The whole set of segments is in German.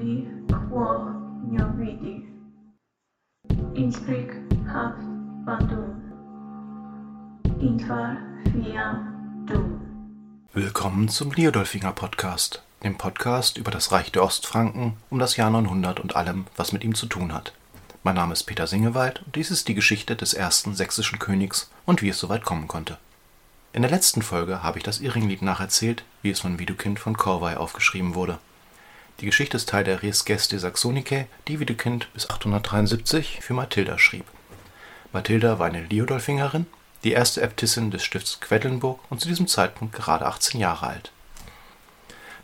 quo vidi. Inspic haft bandum. Infer fiam dum. Willkommen zum Liodolfinger Podcast, dem Podcast über das Reich der Ostfranken um das Jahr 900 und allem, was mit ihm zu tun hat. Mein Name ist Peter Singewald und dies ist die Geschichte des ersten sächsischen Königs und wie es soweit kommen konnte. In der letzten Folge habe ich das Irringlied nacherzählt, wie es von Widukind von Corvey aufgeschrieben wurde. Die Geschichte ist Teil der Res Geste Saxonicae, die Widukind bis 873 für Mathilda schrieb. Mathilda war eine Liodolfingerin, die erste Äbtissin des Stifts Quedlinburg und zu diesem Zeitpunkt gerade 18 Jahre alt.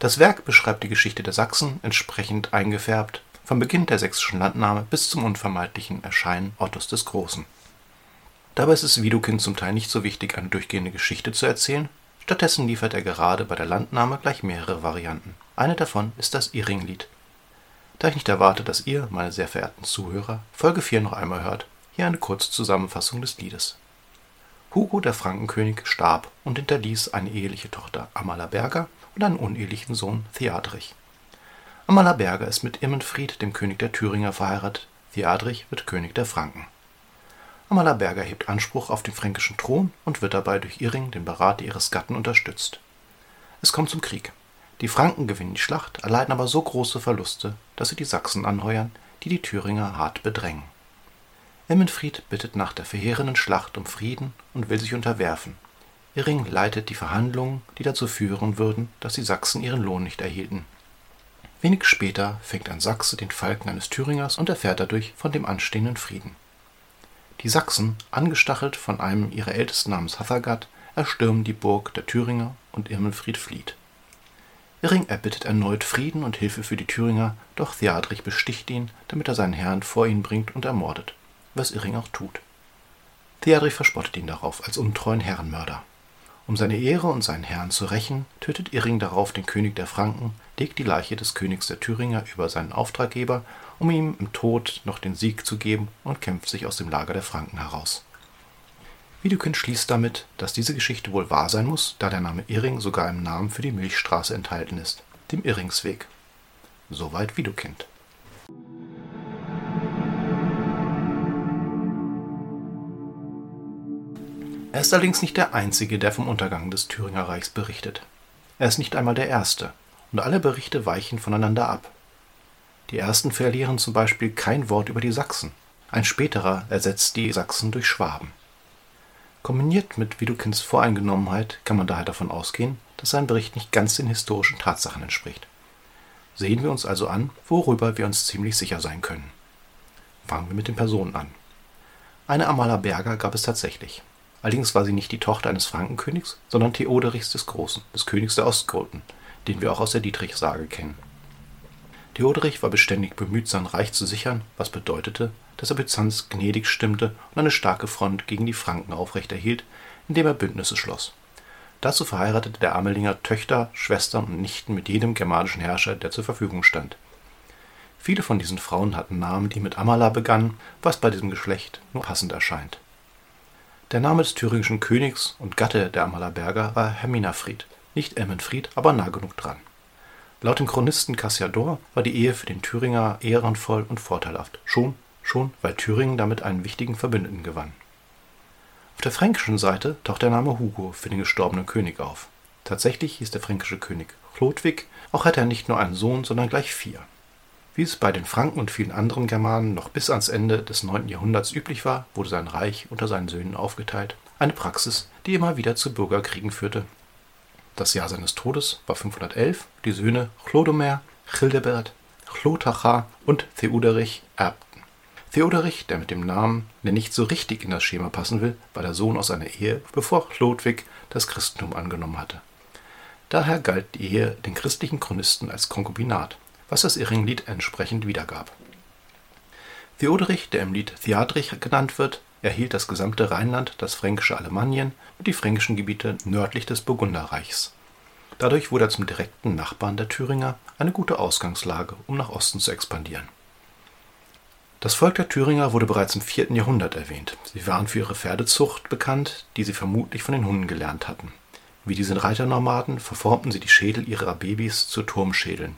Das Werk beschreibt die Geschichte der Sachsen entsprechend eingefärbt, vom Beginn der sächsischen Landnahme bis zum unvermeidlichen Erscheinen Ottos des Großen. Dabei ist es Widukind zum Teil nicht so wichtig, eine durchgehende Geschichte zu erzählen, stattdessen liefert er gerade bei der Landnahme gleich mehrere Varianten. Eine davon ist das Irringlied. Da ich nicht erwarte, dass ihr, meine sehr verehrten Zuhörer, Folge 4 noch einmal hört, hier eine kurze Zusammenfassung des Liedes. Hugo der Frankenkönig starb und hinterließ eine eheliche Tochter Amala Berger und einen unehelichen Sohn Theadrich. Amala Berger ist mit Irmenfried, dem König der Thüringer, verheiratet, Theadrich wird König der Franken. Amala Berger hebt Anspruch auf den fränkischen Thron und wird dabei durch Irring, den Berater ihres Gatten, unterstützt. Es kommt zum Krieg. Die Franken gewinnen die Schlacht, erleiden aber so große Verluste, dass sie die Sachsen anheuern, die die Thüringer hart bedrängen. Irmenfried bittet nach der verheerenden Schlacht um Frieden und will sich unterwerfen. Irring leitet die Verhandlungen, die dazu führen würden, dass die Sachsen ihren Lohn nicht erhielten. Wenig später fängt ein Sachse den Falken eines Thüringers und erfährt dadurch von dem anstehenden Frieden. Die Sachsen, angestachelt von einem ihrer Ältesten namens Hathergard, erstürmen die Burg der Thüringer und Irmenfried flieht. Irring erbittet erneut Frieden und Hilfe für die Thüringer, doch Theadrich besticht ihn, damit er seinen Herrn vor ihn bringt und ermordet, was Irring auch tut. Theadrich verspottet ihn darauf als untreuen Herrenmörder. Um seine Ehre und seinen Herrn zu rächen, tötet Irring darauf den König der Franken, legt die Leiche des Königs der Thüringer über seinen Auftraggeber um ihm im Tod noch den Sieg zu geben und kämpft sich aus dem Lager der Franken heraus. Widukind schließt damit, dass diese Geschichte wohl wahr sein muss, da der Name Irring sogar im Namen für die Milchstraße enthalten ist, dem Irringsweg. Soweit Widukind. Er ist allerdings nicht der Einzige, der vom Untergang des Thüringer Reichs berichtet. Er ist nicht einmal der Erste, und alle Berichte weichen voneinander ab. Die ersten verlieren zum Beispiel kein Wort über die Sachsen. Ein späterer ersetzt die Sachsen durch Schwaben. Kombiniert mit Widukins Voreingenommenheit kann man daher davon ausgehen, dass sein Bericht nicht ganz den historischen Tatsachen entspricht. Sehen wir uns also an, worüber wir uns ziemlich sicher sein können. Fangen wir mit den Personen an. Eine Amala Berger gab es tatsächlich. Allerdings war sie nicht die Tochter eines Frankenkönigs, sondern Theoderichs des Großen, des Königs der Ostgoten, den wir auch aus der Dietrich-Sage kennen. Theoderich war beständig bemüht, sein Reich zu sichern, was bedeutete, dass er Byzanz gnädig stimmte und eine starke Front gegen die Franken aufrechterhielt, indem er Bündnisse schloss. Dazu verheiratete der Amelinger Töchter, Schwestern und Nichten mit jedem germanischen Herrscher, der zur Verfügung stand. Viele von diesen Frauen hatten Namen, die mit Amala begannen, was bei diesem Geschlecht nur passend erscheint. Der Name des thüringischen Königs und Gatte der Amalaberger war Herminafried, nicht Emmenfried, aber nah genug dran. Laut dem Chronisten Cassiador war die Ehe für den Thüringer ehrenvoll und vorteilhaft, schon, schon, weil Thüringen damit einen wichtigen Verbündeten gewann. Auf der fränkischen Seite taucht der Name Hugo für den gestorbenen König auf. Tatsächlich hieß der fränkische König Chlodwig, auch hatte er nicht nur einen Sohn, sondern gleich vier. Wie es bei den Franken und vielen anderen Germanen noch bis ans Ende des 9. Jahrhunderts üblich war, wurde sein Reich unter seinen Söhnen aufgeteilt, eine Praxis, die immer wieder zu Bürgerkriegen führte das Jahr seines Todes war 511. Die Söhne Chlodomer, Childebert, Chlotachar und Theoderich erbten. Theoderich, der mit dem Namen, der nicht so richtig in das Schema passen will, war der Sohn aus einer Ehe, bevor Chlodwig das Christentum angenommen hatte. Daher galt die Ehe den christlichen Chronisten als Konkubinat, was das Irringlied entsprechend wiedergab. Theoderich, der im Lied Theadrich genannt wird, erhielt das gesamte Rheinland, das fränkische Alemannien und die fränkischen Gebiete nördlich des Burgunderreichs. Dadurch wurde er zum direkten Nachbarn der Thüringer, eine gute Ausgangslage, um nach Osten zu expandieren. Das Volk der Thüringer wurde bereits im 4. Jahrhundert erwähnt. Sie waren für ihre Pferdezucht bekannt, die sie vermutlich von den Hunden gelernt hatten. Wie diese Reiternomaden verformten sie die Schädel ihrer Babys zu Turmschädeln.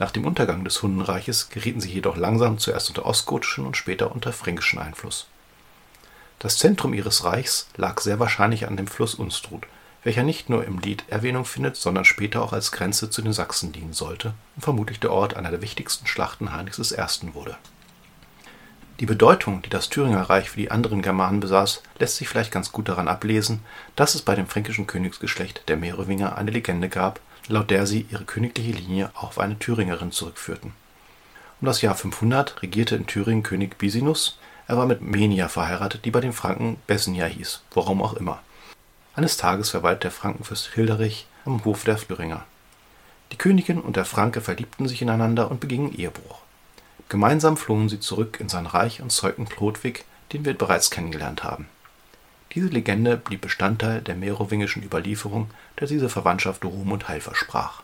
Nach dem Untergang des Hundenreiches gerieten sie jedoch langsam zuerst unter ostgotischen und später unter fränkischen Einfluss. Das Zentrum ihres Reichs lag sehr wahrscheinlich an dem Fluss Unstrut, welcher nicht nur im Lied Erwähnung findet, sondern später auch als Grenze zu den Sachsen dienen sollte und vermutlich der Ort einer der wichtigsten Schlachten Heinrichs I. wurde. Die Bedeutung, die das Thüringer Reich für die anderen Germanen besaß, lässt sich vielleicht ganz gut daran ablesen, dass es bei dem fränkischen Königsgeschlecht der Merowinger eine Legende gab, laut der sie ihre königliche Linie auf eine Thüringerin zurückführten. Um das Jahr 500 regierte in Thüringen König Bisinus. Er war mit Menia verheiratet, die bei den Franken Bessenja hieß, warum auch immer. Eines Tages verweilte der Frankenfürst Hilderich am Hof der Thüringer. Die Königin und der Franke verliebten sich ineinander und begingen Ehebruch. Gemeinsam flohen sie zurück in sein Reich und zeugten Chlodwig, den wir bereits kennengelernt haben. Diese Legende blieb Bestandteil der merowingischen Überlieferung, der diese Verwandtschaft Ruhm und Heil versprach.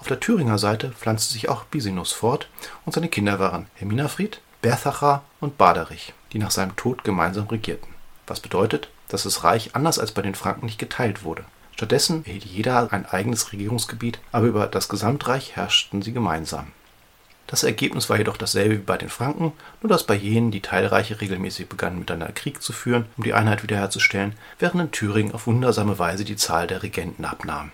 Auf der Thüringer Seite pflanzte sich auch Bisinus fort und seine Kinder waren Herminafried, Berthachar und Baderich, die nach seinem Tod gemeinsam regierten. Was bedeutet, dass das Reich anders als bei den Franken nicht geteilt wurde. Stattdessen erhielt jeder ein eigenes Regierungsgebiet, aber über das Gesamtreich herrschten sie gemeinsam. Das Ergebnis war jedoch dasselbe wie bei den Franken, nur dass bei jenen die Teilreiche regelmäßig begannen miteinander Krieg zu führen, um die Einheit wiederherzustellen, während in Thüringen auf wundersame Weise die Zahl der Regenten abnahm.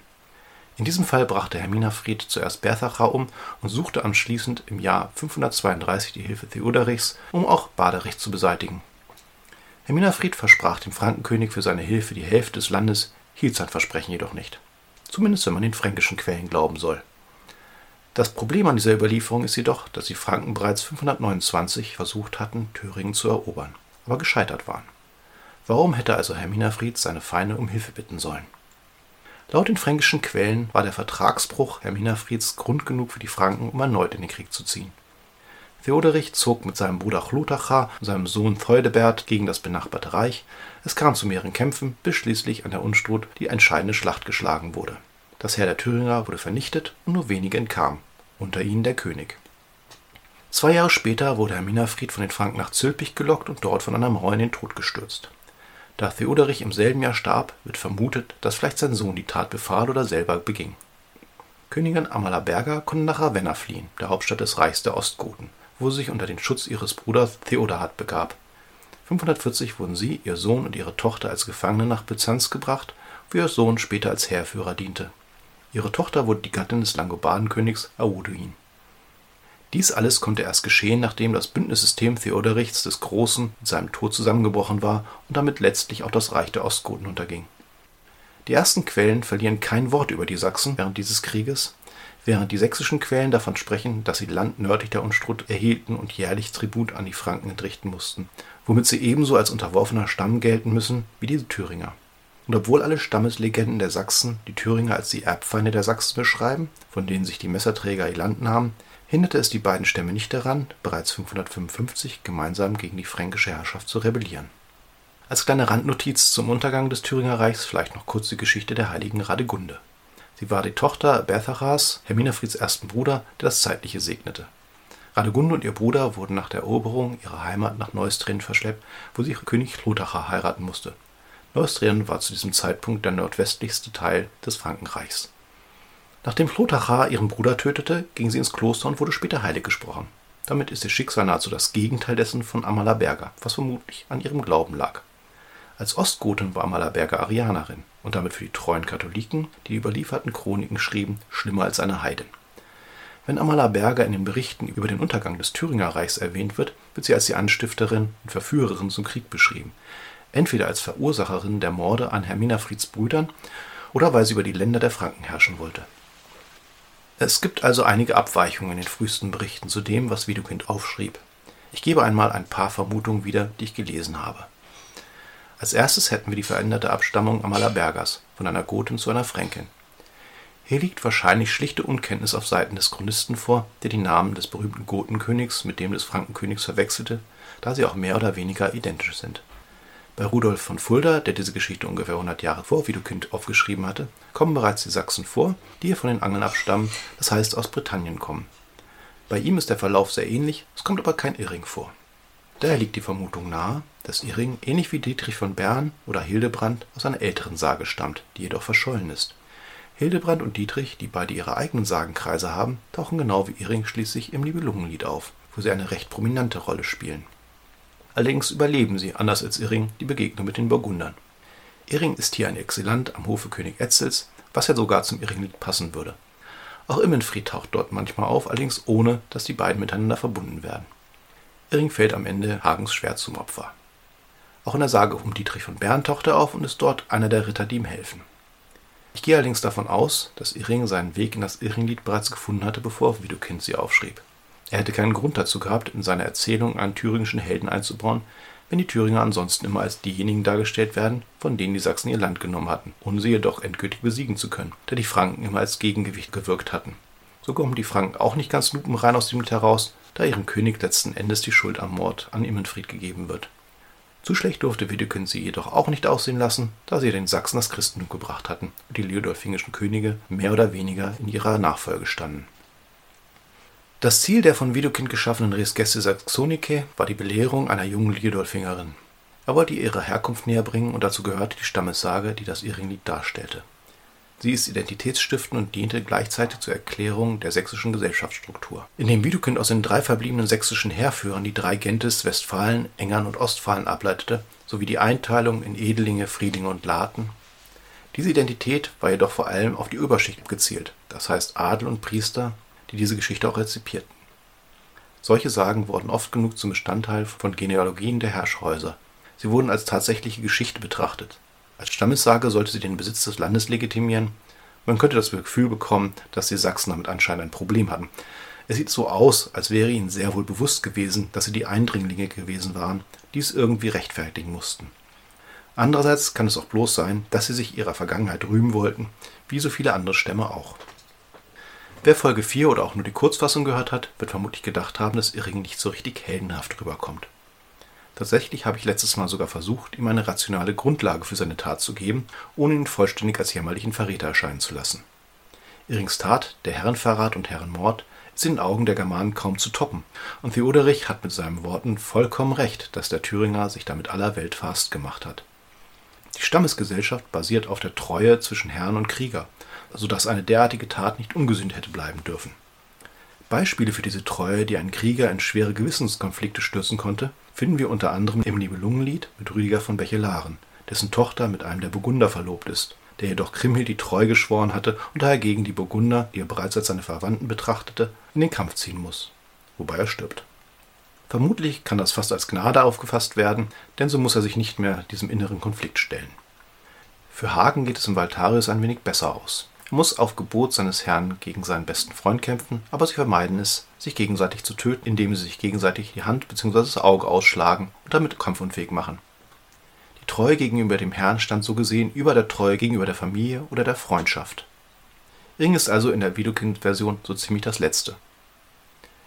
In diesem Fall brachte Herminafried zuerst Berthachar um und suchte anschließend im Jahr 532 die Hilfe Theoderichs, um auch Baderich zu beseitigen. Herminafried versprach dem Frankenkönig für seine Hilfe die Hälfte des Landes, hielt sein Versprechen jedoch nicht. Zumindest wenn man den fränkischen Quellen glauben soll. Das Problem an dieser Überlieferung ist jedoch, dass die Franken bereits 529 versucht hatten, Thüringen zu erobern, aber gescheitert waren. Warum hätte also Herminafried seine Feinde um Hilfe bitten sollen? Laut den fränkischen Quellen war der Vertragsbruch Herminafrieds Grund genug für die Franken, um erneut in den Krieg zu ziehen. Theoderich zog mit seinem Bruder Chlotachar und seinem Sohn Theudebert gegen das benachbarte Reich. Es kam zu mehreren Kämpfen, bis schließlich an der Unstrut die entscheidende Schlacht geschlagen wurde. Das Heer der Thüringer wurde vernichtet und nur wenige entkamen, unter ihnen der König. Zwei Jahre später wurde Herminafried von den Franken nach Zülpich gelockt und dort von einer Mauer in den Tod gestürzt. Da Theoderich im selben Jahr starb, wird vermutet, dass vielleicht sein Sohn die Tat befahl oder selber beging. Königin Amalaberga konnte nach Ravenna fliehen, der Hauptstadt des Reichs der Ostgoten, wo sie sich unter den Schutz ihres Bruders Theodahad begab. 540 wurden sie, ihr Sohn und ihre Tochter als Gefangene nach Byzanz gebracht, wo ihr Sohn später als Heerführer diente. Ihre Tochter wurde die Gattin des Langobardenkönigs Auduin. Dies alles konnte erst geschehen, nachdem das Bündnissystem Theoderichs des Großen mit seinem Tod zusammengebrochen war und damit letztlich auch das Reich der Ostgoten unterging. Die ersten Quellen verlieren kein Wort über die Sachsen während dieses Krieges, während die sächsischen Quellen davon sprechen, dass sie Land nördlich der Unstrut erhielten und jährlich Tribut an die Franken entrichten mussten, womit sie ebenso als unterworfener Stamm gelten müssen wie die Thüringer. Und obwohl alle Stammeslegenden der Sachsen die Thüringer als die Erbfeinde der Sachsen beschreiben, von denen sich die Messerträger ihr Land nahmen, hinderte es die beiden Stämme nicht daran, bereits 555 gemeinsam gegen die fränkische Herrschaft zu rebellieren. Als kleine Randnotiz zum Untergang des Thüringer Reichs vielleicht noch kurz die Geschichte der heiligen Radegunde. Sie war die Tochter Berthachars, Herminafrieds ersten Bruder, der das Zeitliche segnete. Radegunde und ihr Bruder wurden nach der Eroberung ihrer Heimat nach Neustrien verschleppt, wo sie König Chlotachar heiraten musste. Neustrien war zu diesem Zeitpunkt der nordwestlichste Teil des Frankenreichs. Nachdem Chlotachar ihren Bruder tötete, ging sie ins Kloster und wurde später heilig gesprochen. Damit ist ihr Schicksal nahezu das Gegenteil dessen von Amalaberga, was vermutlich an ihrem Glauben lag. Als Ostgotin war Amalaberga Arianerin und damit für die treuen Katholiken, die die überlieferten Chroniken schrieben, schlimmer als eine Heidin. Wenn Amalaberga in den Berichten über den Untergang des Thüringer Reichs erwähnt wird, wird sie als die Anstifterin und Verführerin zum Krieg beschrieben, entweder als Verursacherin der Morde an Herminafrieds Brüdern oder weil sie über die Länder der Franken herrschen wollte. Es gibt also einige Abweichungen in den frühesten Berichten zu dem, was Widukind aufschrieb. Ich gebe einmal ein paar Vermutungen wieder, die ich gelesen habe. Als erstes hätten wir die veränderte Abstammung Amalabergas, von einer Gotin zu einer Fränkin. Hier liegt wahrscheinlich schlichte Unkenntnis auf Seiten des Chronisten vor, der die Namen des berühmten Gotenkönigs mit dem des Frankenkönigs verwechselte, da sie auch mehr oder weniger identisch sind. Bei Rudolf von Fulda, der diese Geschichte ungefähr 100 Jahre vor Widukind aufgeschrieben hatte, kommen bereits die Sachsen vor, die hier von den Angeln abstammen, das heißt aus Britannien kommen. Bei ihm ist der Verlauf sehr ähnlich, es kommt aber kein Irring vor. Daher liegt die Vermutung nahe, dass Irring ähnlich wie Dietrich von Bern oder Hildebrand aus einer älteren Sage stammt, die jedoch verschollen ist. Hildebrand und Dietrich, die beide ihre eigenen Sagenkreise haben, tauchen genau wie Iring schließlich im Nibelungenlied auf, wo sie eine recht prominente Rolle spielen. Allerdings überleben sie, anders als Irring, die Begegnung mit den Burgundern. Irring ist hier ein Exilant am Hofe König Etzels, was ja sogar zum Irringlied passen würde. Auch Immenfried taucht dort manchmal auf, allerdings ohne, dass die beiden miteinander verbunden werden. Irring fällt am Ende Hagens Schwert zum Opfer. Auch in der Sage um Dietrich von Bern taucht er auf und ist dort einer der Ritter, die ihm helfen. Ich gehe allerdings davon aus, dass Irring seinen Weg in das Irringlied bereits gefunden hatte, bevor Widukind sie aufschrieb. Er hätte keinen Grund dazu gehabt, in seiner Erzählung einen thüringischen Helden einzubauen, wenn die Thüringer ansonsten immer als diejenigen dargestellt werden, von denen die Sachsen ihr Land genommen hatten, ohne sie jedoch endgültig besiegen zu können, da die Franken immer als Gegengewicht gewirkt hatten. So kommen die Franken auch nicht ganz lupenrein aus dem Lied heraus, da ihrem König letzten Endes die Schuld am Mord an Immenfried gegeben wird. Zu schlecht durfte Widukind sie jedoch auch nicht aussehen lassen, da sie den Sachsen das Christentum gebracht hatten und die leodolfingischen Könige mehr oder weniger in ihrer Nachfolge standen. Das Ziel der von Widukind geschaffenen Res Gestae Saxonicae war die Belehrung einer jungen Liedolfingerin. Er wollte ihr ihre Herkunft näherbringen und dazu gehörte die Stammessage, die das Iringlied darstellte. Sie ist identitätsstiftend und diente gleichzeitig zur Erklärung der sächsischen Gesellschaftsstruktur. Indem Widukind aus den drei verbliebenen sächsischen Heerführern die drei Gentes, Westfalen, Engern und Ostfalen ableitete, sowie die Einteilung in Edelinge, Friedlinge und Laten. Diese Identität war jedoch vor allem auf die Oberschicht gezielt, das heißt Adel und Priester, die diese Geschichte auch rezipierten. Solche Sagen wurden oft genug zum Bestandteil von Genealogien der Herrschhäuser. Sie wurden als tatsächliche Geschichte betrachtet. Als Stammessage sollte sie den Besitz des Landes legitimieren. Man könnte das Gefühl bekommen, dass die Sachsen damit anscheinend ein Problem hatten. Es sieht so aus, als wäre ihnen sehr wohl bewusst gewesen, dass sie die Eindringlinge gewesen waren, die es irgendwie rechtfertigen mussten. Andererseits kann es auch bloß sein, dass sie sich ihrer Vergangenheit rühmen wollten, wie so viele andere Stämme auch. Wer Folge 4 oder auch nur die Kurzfassung gehört hat, wird vermutlich gedacht haben, dass Irring nicht so richtig heldenhaft rüberkommt. Tatsächlich habe ich letztes Mal sogar versucht, ihm eine rationale Grundlage für seine Tat zu geben, ohne ihn vollständig als jämmerlichen Verräter erscheinen zu lassen. Irings Tat, der Herrenverrat und Herrenmord, ist in den Augen der Germanen kaum zu toppen, und Theoderich hat mit seinen Worten vollkommen recht, dass der Thüringer sich damit aller Welt fast gemacht hat. Die Stammesgesellschaft basiert auf der Treue zwischen Herrn und Krieger, so dass eine derartige Tat nicht ungesühnt hätte bleiben dürfen. Beispiele für diese Treue, die einen Krieger in schwere Gewissenskonflikte stürzen konnte, finden wir unter anderem im Nibelungenlied mit Rüdiger von Bechelaren, dessen Tochter mit einem der Burgunder verlobt ist, der jedoch Kriemhild die Treue geschworen hatte und daher gegen die Burgunder, die er bereits als seine Verwandten betrachtete, in den Kampf ziehen muss, wobei er stirbt. Vermutlich kann das fast als Gnade aufgefasst werden, denn so muss er sich nicht mehr diesem inneren Konflikt stellen. Für Hagen geht es im Valtarius ein wenig besser aus. Er muss auf Gebot seines Herrn gegen seinen besten Freund kämpfen, aber sie vermeiden es, sich gegenseitig zu töten, indem sie sich gegenseitig die Hand bzw. das Auge ausschlagen und damit kampfunfähig machen. Die Treue gegenüber dem Herrn stand so gesehen über der Treue gegenüber der Familie oder der Freundschaft. Ring ist also in der Widukind-Version so ziemlich das Letzte.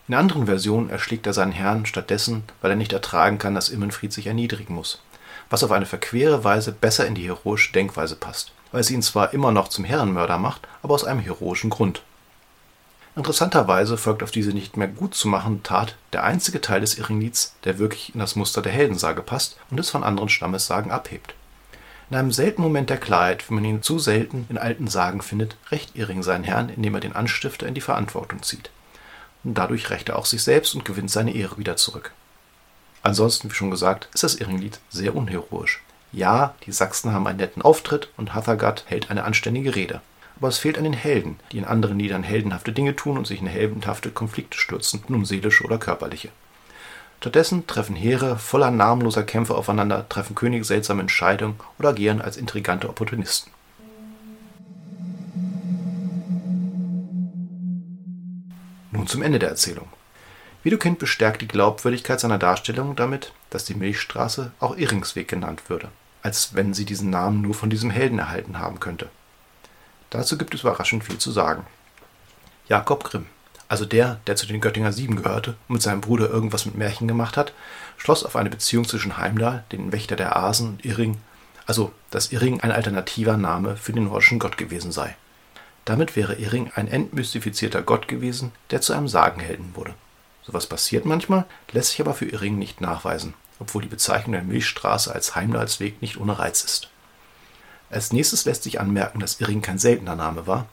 In anderen Versionen erschlägt er seinen Herrn stattdessen, weil er nicht ertragen kann, dass Immenfried sich erniedrigen muss, was auf eine verquere Weise besser in die heroische Denkweise passt weil sie ihn zwar immer noch zum Herrenmörder macht, aber aus einem heroischen Grund. Interessanterweise folgt auf diese nicht mehr gut zu machen Tat der einzige Teil des Irringlieds, der wirklich in das Muster der Heldensage passt und es von anderen Stammessagen abhebt. In einem seltenen Moment der Klarheit, wenn man ihn zu selten in alten Sagen findet, rächt Irring seinen Herrn, indem er den Anstifter in die Verantwortung zieht. Und dadurch rächt er auch sich selbst und gewinnt seine Ehre wieder zurück. Ansonsten, wie schon gesagt, ist das Irringlied sehr unheroisch. Ja, die Sachsen haben einen netten Auftritt und Hathergard hält eine anständige Rede. Aber es fehlt an den Helden, die in anderen Liedern heldenhafte Dinge tun und sich in heldenhafte Konflikte stürzen, nun seelische oder körperliche. Stattdessen treffen Heere voller namenloser Kämpfe aufeinander, treffen Könige seltsame Entscheidungen oder agieren als intrigante Opportunisten. Nun zum Ende der Erzählung. Widukind bestärkt die Glaubwürdigkeit seiner Darstellung damit, dass die Milchstraße auch Irringsweg genannt würde, als wenn sie diesen Namen nur von diesem Helden erhalten haben könnte. Dazu gibt es überraschend viel zu sagen. Jakob Grimm, also der, der zu den Göttinger Sieben gehörte und mit seinem Bruder irgendwas mit Märchen gemacht hat, schloss auf eine Beziehung zwischen Heimdall, den Wächter der Asen, und Irring, also dass Irring ein alternativer Name für den nordischen Gott gewesen sei. Damit wäre Irring ein entmystifizierter Gott gewesen, der zu einem Sagenhelden wurde. Sowas passiert manchmal, lässt sich aber für Irring nicht nachweisen, obwohl die Bezeichnung der Milchstraße als Heimdallsweg nicht ohne Reiz ist. Als nächstes lässt sich anmerken, dass Irring kein seltener Name war.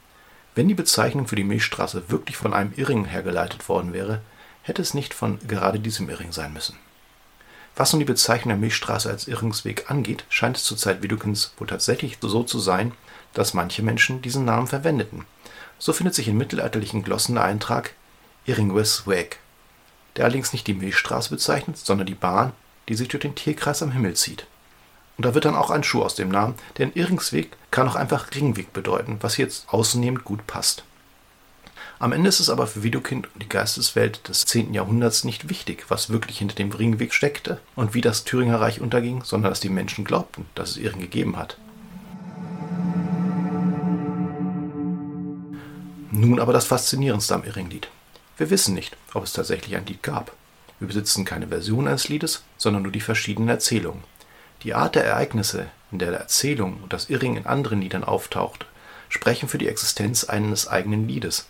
Wenn die Bezeichnung für die Milchstraße wirklich von einem Irring hergeleitet worden wäre, hätte es nicht von gerade diesem Irring sein müssen. Was nun die Bezeichnung der Milchstraße als Irringsweg angeht, scheint es zur Zeit Widukins wohl tatsächlich so zu sein, dass manche Menschen diesen Namen verwendeten. So findet sich in mittelalterlichen Glossen der Eintrag Irringwes Weg, der allerdings nicht die Milchstraße bezeichnet, sondern die Bahn, die sich durch den Tierkreis am Himmel zieht. Und da wird dann auch ein Schuh aus dem Namen, denn Irringsweg kann auch einfach Ringweg bedeuten, was jetzt außennehmend gut passt. Am Ende ist es aber für Widukind und die Geisteswelt des 10. Jahrhunderts nicht wichtig, was wirklich hinter dem Ringweg steckte und wie das Thüringer Reich unterging, sondern dass die Menschen glaubten, dass es Irring gegeben hat. Nun aber das Faszinierendste am Irringlied. Wir wissen nicht, ob es tatsächlich ein Lied gab. Wir besitzen keine Version eines Liedes, sondern nur die verschiedenen Erzählungen. Die Art der Ereignisse, in der Erzählung und das Irring in anderen Liedern auftaucht, sprechen für die Existenz eines eigenen Liedes,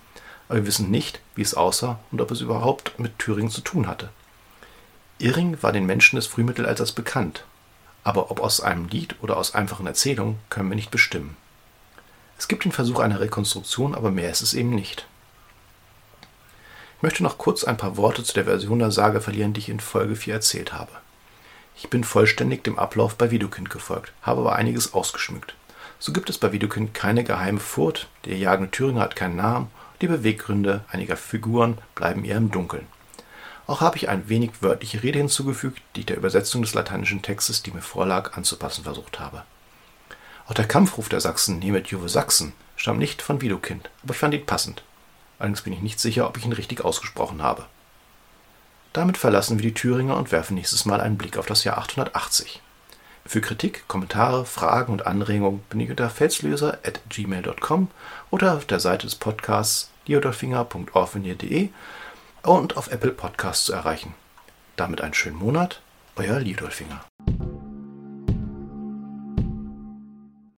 aber wir wissen nicht, wie es aussah und ob es überhaupt mit Thüringen zu tun hatte. Irring war den Menschen des Frühmittelalters bekannt, aber ob aus einem Lied oder aus einfachen Erzählungen, können wir nicht bestimmen. Es gibt den Versuch einer Rekonstruktion, aber mehr ist es eben nicht. Ich möchte noch kurz ein paar Worte zu der Version der Sage verlieren, die ich in Folge 4 erzählt habe. Ich bin vollständig dem Ablauf bei Widukind gefolgt, habe aber einiges ausgeschmückt. So gibt es bei Widukind keine geheime Furt, der jagende Thüringer hat keinen Namen, die Beweggründe einiger Figuren bleiben eher im Dunkeln. Auch habe ich ein wenig wörtliche Rede hinzugefügt, die ich der Übersetzung des lateinischen Textes, die mir vorlag, anzupassen versucht habe. Auch der Kampfruf der Sachsen, nehmet Juve Sachsen, stammt nicht von Widukind, aber ich fand ihn passend. Allerdings bin ich nicht sicher, ob ich ihn richtig ausgesprochen habe. Damit verlassen wir die Thüringer und werfen nächstes Mal einen Blick auf das Jahr 880. Für Kritik, Kommentare, Fragen und Anregungen bin ich unter felslöser.gmail.com oder auf der Seite des Podcasts liodolfinger.orfinier.de und auf Apple Podcasts zu erreichen. Damit einen schönen Monat, euer Liodolfinger.